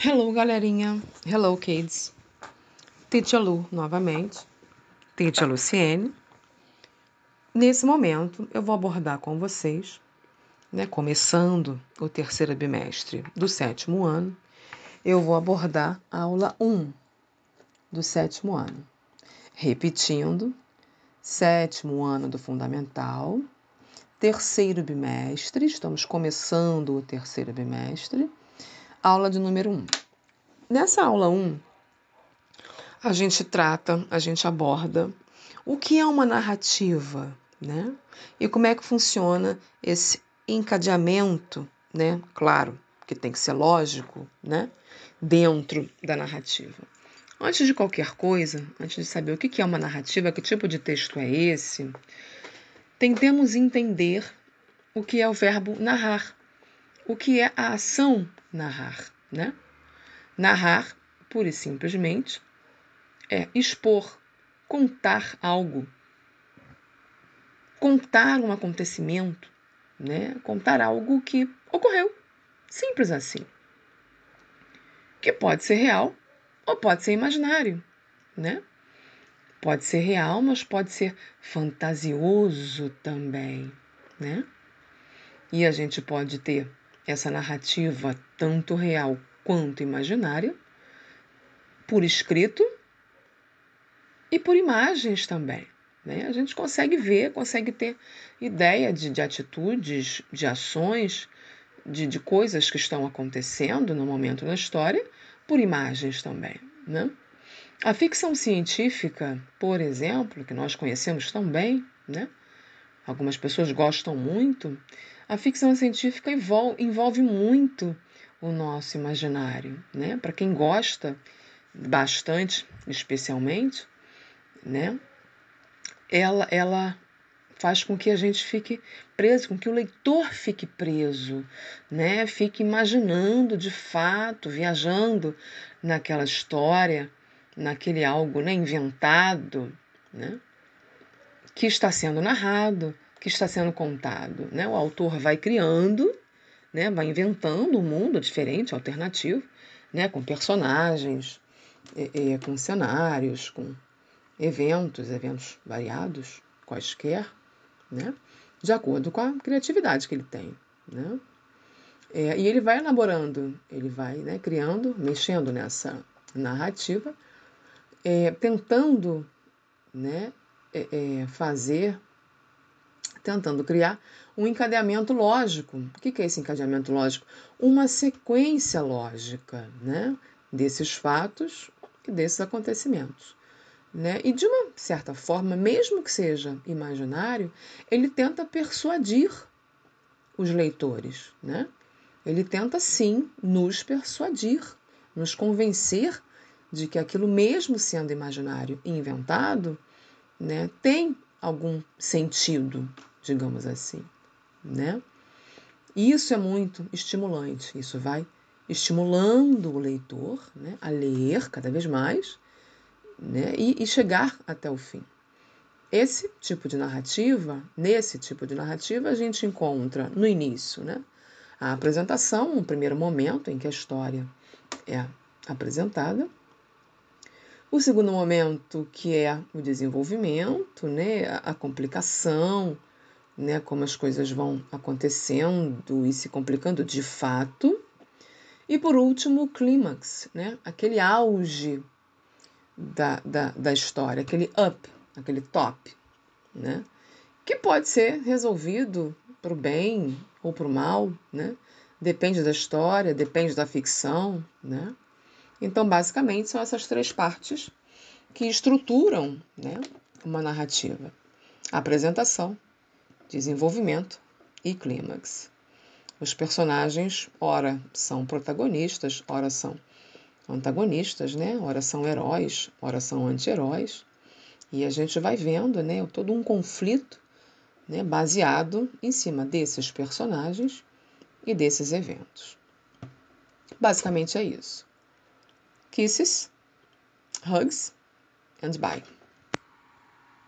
Hello, galerinha. Hello, kids. Teacher Lu, novamente. Teacher Luciene. Nesse momento, eu vou abordar com vocês, né, começando o terceiro bimestre do sétimo ano, eu vou abordar a aula 1 do sétimo ano. Repetindo, sétimo ano do fundamental, terceiro bimestre, estamos começando o terceiro bimestre aula de número 1. Nessa aula 1, a gente trata, a gente aborda o que é uma narrativa, né? E como é que funciona esse encadeamento, né? Claro, que tem que ser lógico, né? Dentro da narrativa. Antes de qualquer coisa, antes de saber o que é uma narrativa, que tipo de texto é esse, tentemos entender o que é o verbo narrar, o que é a ação narrar, né? Narrar, pura e simplesmente, é expor, contar algo, contar um acontecimento, né? Contar algo que ocorreu, simples assim, que pode ser real ou pode ser imaginário, né? Pode ser real, mas pode ser fantasioso também, né? E a gente pode ter essa narrativa, tanto real quanto imaginária, por escrito e por imagens também. Né? A gente consegue ver, consegue ter ideia de, de atitudes, de ações, de, de coisas que estão acontecendo no momento na história, por imagens também. Né? A ficção científica, por exemplo, que nós conhecemos tão bem, né? algumas pessoas gostam muito, a ficção científica envolve, muito o nosso imaginário, né? Para quem gosta bastante, especialmente, né? Ela, ela faz com que a gente fique preso, com que o leitor fique preso, né? Fique imaginando de fato, viajando naquela história, naquele algo né, inventado, né? Que está sendo narrado, que está sendo contado. Né? O autor vai criando, né? vai inventando um mundo diferente, alternativo, né? com personagens, é, é, com cenários, com eventos, eventos variados, quaisquer, né? de acordo com a criatividade que ele tem. Né? É, e ele vai elaborando, ele vai né, criando, mexendo nessa narrativa, é, tentando né, é, é fazer tentando criar um encadeamento lógico. O que é esse encadeamento lógico? Uma sequência lógica né, desses fatos e desses acontecimentos. Né? E de uma certa forma, mesmo que seja imaginário, ele tenta persuadir os leitores. Né? Ele tenta sim nos persuadir, nos convencer de que aquilo, mesmo sendo imaginário e inventado, né, tem algum sentido, digamos assim, né? E isso é muito estimulante, isso vai estimulando o leitor né, a ler cada vez mais né, e, e chegar até o fim. Esse tipo de narrativa, nesse tipo de narrativa, a gente encontra no início né, a apresentação, um primeiro momento em que a história é apresentada, o segundo momento, que é o desenvolvimento, né, a complicação, né, como as coisas vão acontecendo e se complicando de fato. E por último, o clímax, né, aquele auge da, da, da história, aquele up, aquele top, né, que pode ser resolvido para o bem ou para o mal, né, depende da história, depende da ficção, né. Então, basicamente, são essas três partes que estruturam né, uma narrativa: apresentação, desenvolvimento e clímax. Os personagens, ora são protagonistas, ora são antagonistas, né? ora são heróis, ora são anti-heróis. E a gente vai vendo né, todo um conflito né, baseado em cima desses personagens e desses eventos. Basicamente é isso. Kisses, hugs and bye.